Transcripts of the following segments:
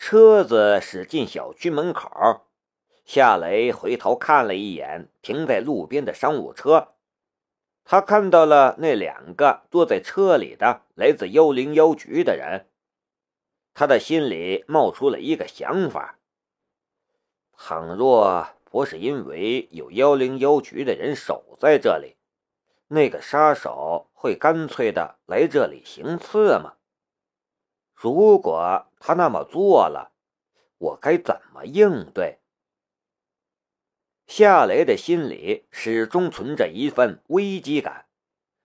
车子驶进小区门口，夏雷回头看了一眼停在路边的商务车，他看到了那两个坐在车里的来自幺零幺局的人，他的心里冒出了一个想法：倘若不是因为有幺零幺局的人守在这里，那个杀手会干脆的来这里行刺吗？如果他那么做了，我该怎么应对？夏雷的心里始终存着一份危机感，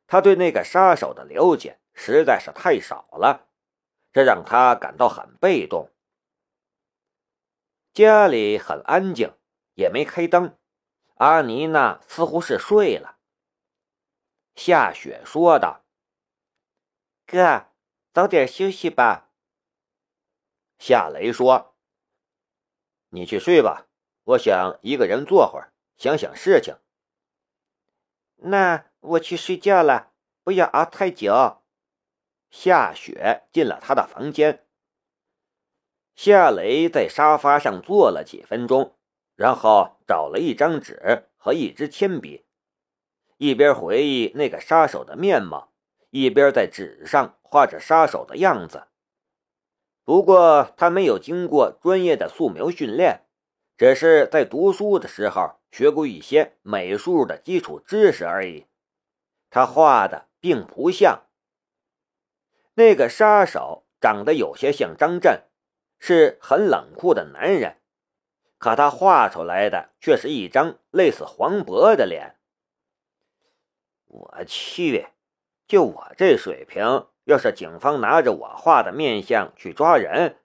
他对那个杀手的了解实在是太少了，这让他感到很被动。家里很安静，也没开灯，阿妮娜似乎是睡了。夏雪说道：“哥，早点休息吧。”夏雷说：“你去睡吧，我想一个人坐会儿，想想事情。”那我去睡觉了，不要熬太久。夏雪进了他的房间。夏雷在沙发上坐了几分钟，然后找了一张纸和一支铅笔，一边回忆那个杀手的面貌，一边在纸上画着杀手的样子。不过他没有经过专业的素描训练，只是在读书的时候学过一些美术的基础知识而已。他画的并不像那个杀手，长得有些像张震，是很冷酷的男人，可他画出来的却是一张类似黄渤的脸。我去，就我这水平！要是警方拿着我画的面相去抓人，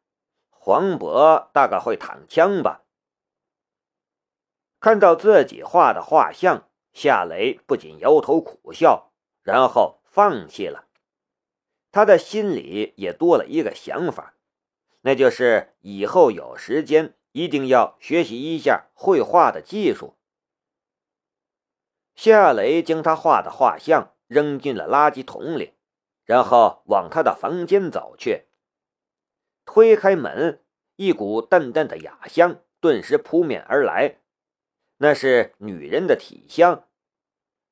黄渤大概会躺枪吧。看到自己画的画像，夏雷不仅摇头苦笑，然后放弃了。他的心里也多了一个想法，那就是以后有时间一定要学习一下绘画的技术。夏雷将他画的画像扔进了垃圾桶里。然后往他的房间走去，推开门，一股淡淡的雅香顿时扑面而来，那是女人的体香。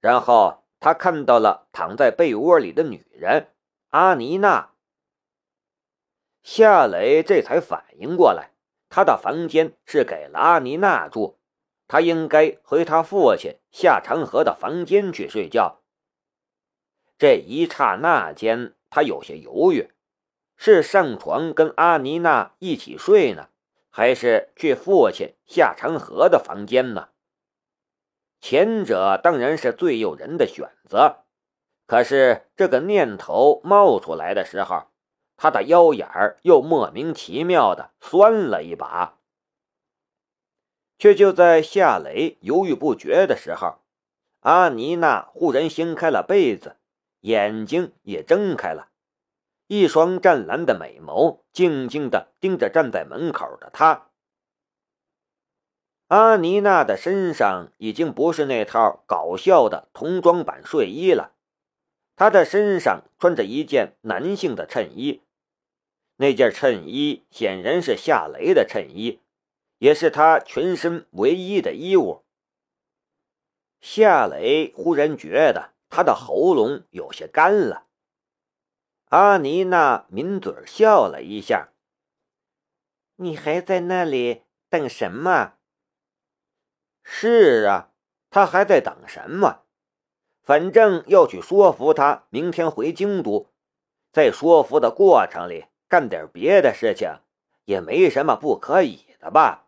然后他看到了躺在被窝里的女人阿妮娜。夏雷这才反应过来，他的房间是给了阿妮娜住，他应该回他父亲夏长河的房间去睡觉。这一刹那间，他有些犹豫：是上床跟阿妮娜一起睡呢，还是去父亲夏长河的房间呢？前者当然是最诱人的选择，可是这个念头冒出来的时候，他的腰眼儿又莫名其妙的酸了一把。却就在夏雷犹豫不决的时候，阿妮娜忽然掀开了被子。眼睛也睁开了，一双湛蓝的美眸静静地盯着站在门口的他。阿妮娜的身上已经不是那套搞笑的童装版睡衣了，她的身上穿着一件男性的衬衣，那件衬衣显然是夏雷的衬衣，也是他全身唯一的衣物。夏雷忽然觉得。他的喉咙有些干了。阿妮娜抿嘴笑了一下：“你还在那里等什么？”“是啊，他还在等什么？反正要去说服他明天回京都，在说服的过程里干点别的事情，也没什么不可以的吧？”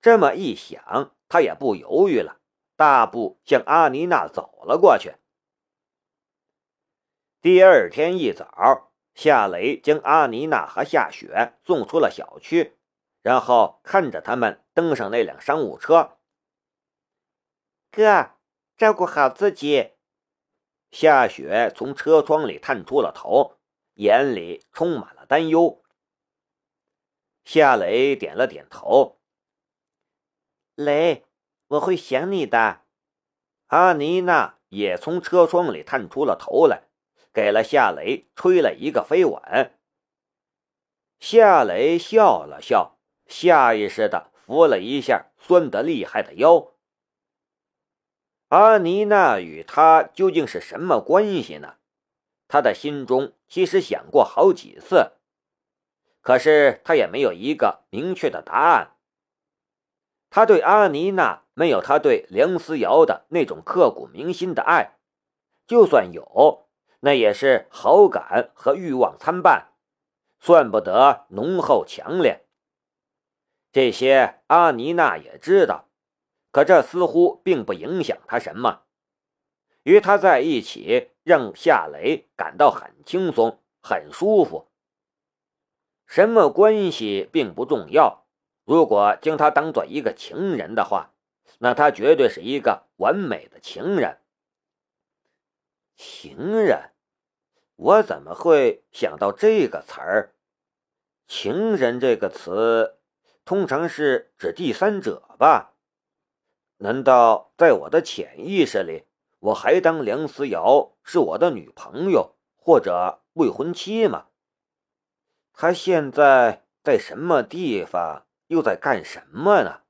这么一想，他也不犹豫了。大步向阿妮娜走了过去。第二天一早，夏雷将阿妮娜和夏雪送出了小区，然后看着他们登上那辆商务车。哥，照顾好自己。夏雪从车窗里探出了头，眼里充满了担忧。夏雷点了点头。雷。我会想你的，阿妮娜也从车窗里探出了头来，给了夏雷吹了一个飞吻。夏雷笑了笑，下意识的扶了一下酸得厉害的腰。阿妮娜与他究竟是什么关系呢？他的心中其实想过好几次，可是他也没有一个明确的答案。他对阿妮娜没有他对梁思瑶的那种刻骨铭心的爱，就算有，那也是好感和欲望参半，算不得浓厚强烈。这些阿妮娜也知道。可这似乎并不影响他什么，与他在一起让夏雷感到很轻松、很舒服。什么关系并不重要，如果将他当做一个情人的话，那他绝对是一个完美的情人。情人，我怎么会想到这个词儿？情人这个词，通常是指第三者吧？难道在我的潜意识里，我还当梁思瑶是我的女朋友或者未婚妻吗？她现在在什么地方，又在干什么呢？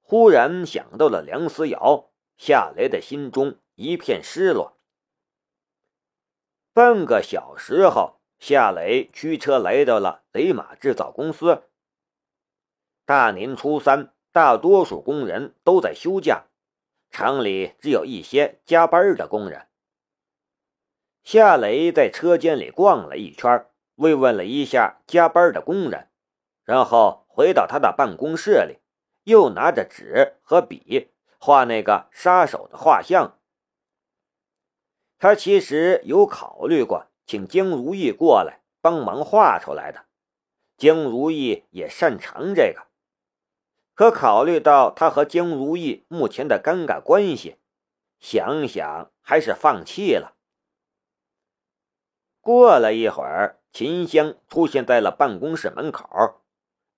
忽然想到了梁思瑶，夏雷的心中一片失落。半个小时后，夏雷驱车来到了雷马制造公司。大年初三。大多数工人都在休假，厂里只有一些加班的工人。夏雷在车间里逛了一圈，慰问了一下加班的工人，然后回到他的办公室里，又拿着纸和笔画那个杀手的画像。他其实有考虑过请江如意过来帮忙画出来的，江如意也擅长这个。可考虑到他和江如意目前的尴尬关系，想想还是放弃了。过了一会儿，秦香出现在了办公室门口，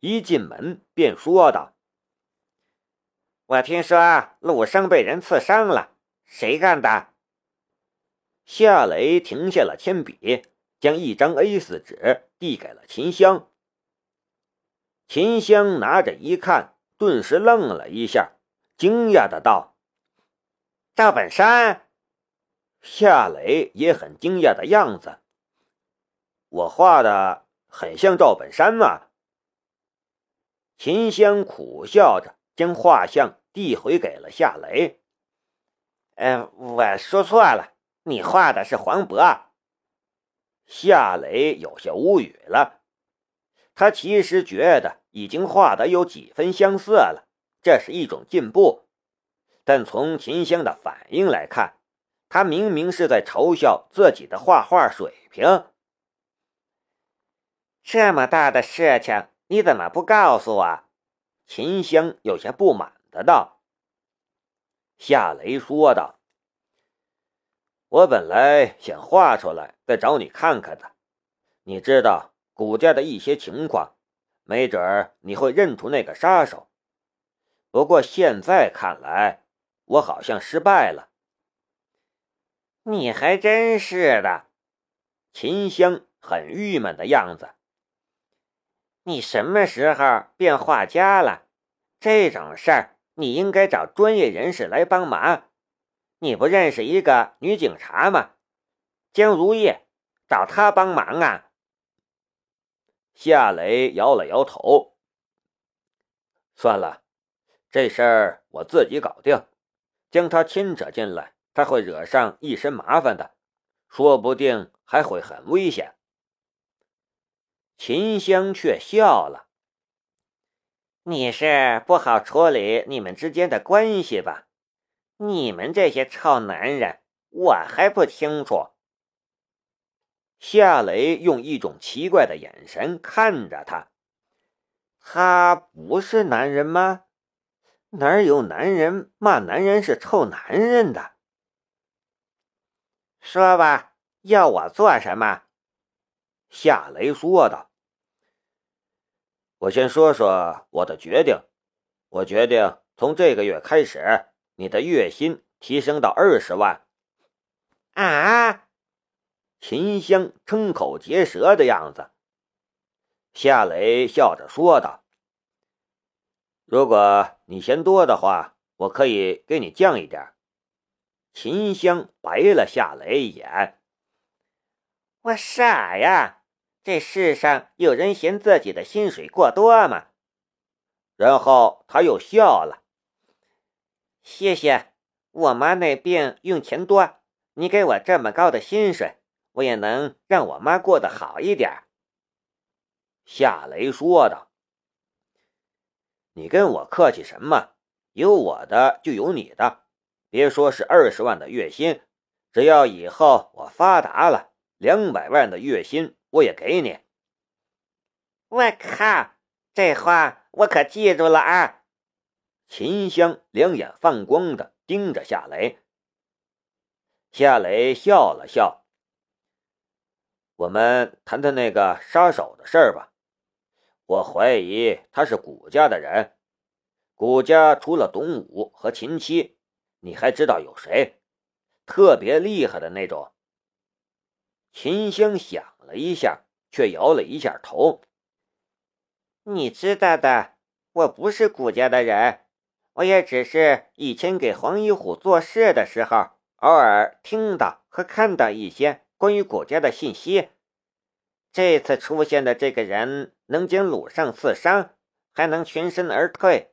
一进门便说道：“我听说陆生被人刺伤了，谁干的？”夏雷停下了铅笔，将一张 A4 纸递给了秦香。秦香拿着一看。顿时愣了一下，惊讶的道：“赵本山。”夏雷也很惊讶的样子。我画的很像赵本山吗？秦香苦笑着将画像递回给了夏雷。“嗯，我说错了，你画的是黄渤。”夏雷有些无语了，他其实觉得。已经画的有几分相似了，这是一种进步。但从秦香的反应来看，他明明是在嘲笑自己的画画水平。这么大的事情，你怎么不告诉我？秦香有些不满的道。夏雷说道：“我本来想画出来再找你看看的，你知道谷家的一些情况。”没准儿你会认出那个杀手，不过现在看来，我好像失败了。你还真是的，秦香很郁闷的样子。你什么时候变画家了？这种事儿你应该找专业人士来帮忙。你不认识一个女警察吗？江如意，找她帮忙啊。夏雷摇了摇头，算了，这事儿我自己搞定。将他牵扯进来，他会惹上一身麻烦的，说不定还会很危险。秦香却笑了：“你是不好处理你们之间的关系吧？你们这些臭男人，我还不清楚。”夏雷用一种奇怪的眼神看着他。他不是男人吗？哪有男人骂男人是臭男人的？说吧，要我做什么？夏雷说道：“我先说说我的决定。我决定从这个月开始，你的月薪提升到二十万。”啊！秦香瞠口结舌的样子，夏雷笑着说道：“如果你嫌多的话，我可以给你降一点。”秦香白了夏雷一眼：“我傻呀，这世上有人嫌自己的薪水过多吗？”然后他又笑了：“谢谢，我妈那病用钱多，你给我这么高的薪水，我也能让我妈过得好一点。”夏雷说道：“你跟我客气什么？有我的就有你的。别说是二十万的月薪，只要以后我发达了，两百万的月薪我也给你。”我靠，这话我可记住了啊！秦香两眼放光的盯着夏雷。夏雷笑了笑：“我们谈谈那个杀手的事儿吧。”我怀疑他是谷家的人。谷家除了董武和秦七，你还知道有谁？特别厉害的那种。秦香想了一下，却摇了一下头。你知道的，我不是谷家的人，我也只是以前给黄一虎做事的时候，偶尔听到和看到一些关于谷家的信息。这次出现的这个人能将鲁胜刺伤，还能全身而退，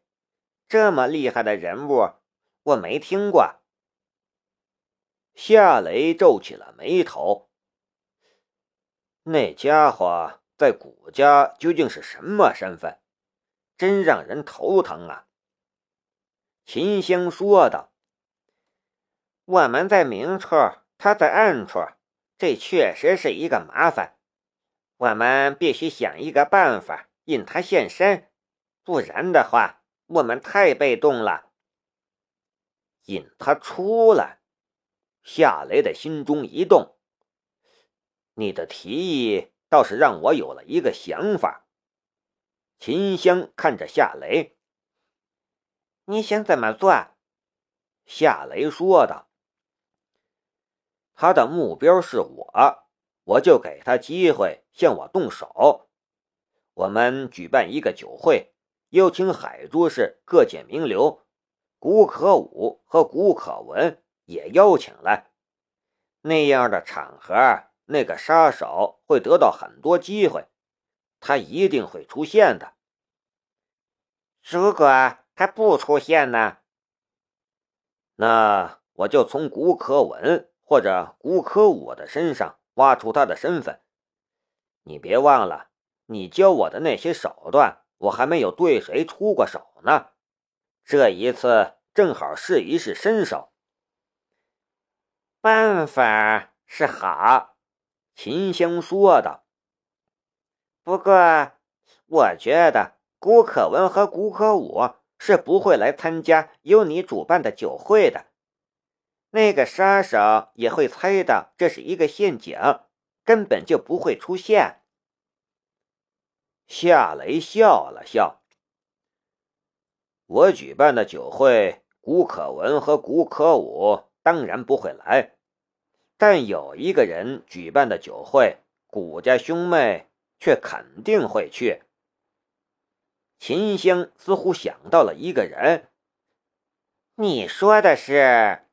这么厉害的人物，我没听过。夏雷皱起了眉头。那家伙在谷家究竟是什么身份？真让人头疼啊！秦香说道：“我们在明处，他在暗处，这确实是一个麻烦。”我们必须想一个办法引他现身，不然的话，我们太被动了。引他出来，夏雷的心中一动。你的提议倒是让我有了一个想法。秦香看着夏雷，你想怎么做？夏雷说道：“他的目标是我。”我就给他机会向我动手。我们举办一个酒会，邀请海珠市各界名流，古可武和古可文也邀请来。那样的场合，那个杀手会得到很多机会，他一定会出现的。如果他不出现呢？那我就从古可文或者古可武的身上。挖出他的身份，你别忘了，你教我的那些手段，我还没有对谁出过手呢。这一次正好试一试身手。办法是好，秦香说道。不过，我觉得古可文和古可武是不会来参加由你主办的酒会的。那个杀手也会猜到这是一个陷阱，根本就不会出现。夏雷笑了笑：“我举办的酒会，古可文和古可武当然不会来，但有一个人举办的酒会，古家兄妹却肯定会去。”秦香似乎想到了一个人，你说的是？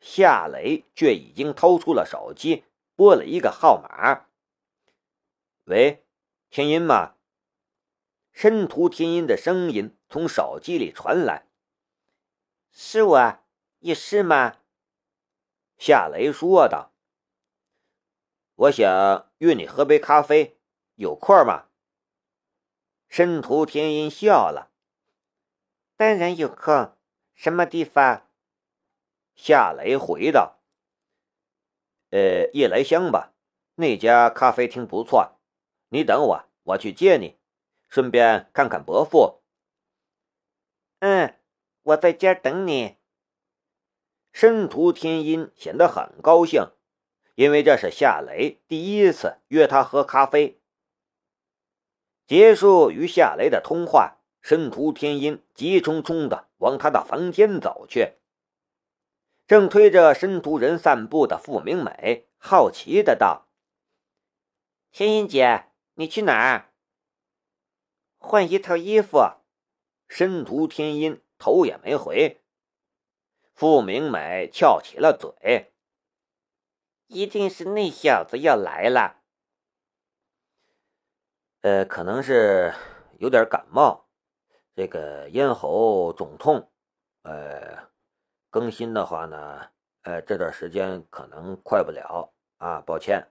夏雷却已经掏出了手机，拨了一个号码。喂，天音吗？申屠天音的声音从手机里传来。是我，有事吗？夏雷说道。我想约你喝杯咖啡，有空吗？申屠天音笑了。当然有空，什么地方？夏雷回道：“呃，夜来香吧，那家咖啡厅不错。你等我，我去接你，顺便看看伯父。”“嗯，我在家等你。”申屠天音显得很高兴，因为这是夏雷第一次约他喝咖啡。结束与夏雷的通话，申屠天音急冲冲的往他的房间走去。正推着申屠人散步的傅明美好奇的道：“天音姐，你去哪儿？换一套衣服。申屠天音头也没回。傅明美翘起了嘴：“一定是那小子要来了。呃，可能是有点感冒，这个咽喉肿痛。呃，更新的话呢，呃，这段时间可能快不了啊，抱歉。”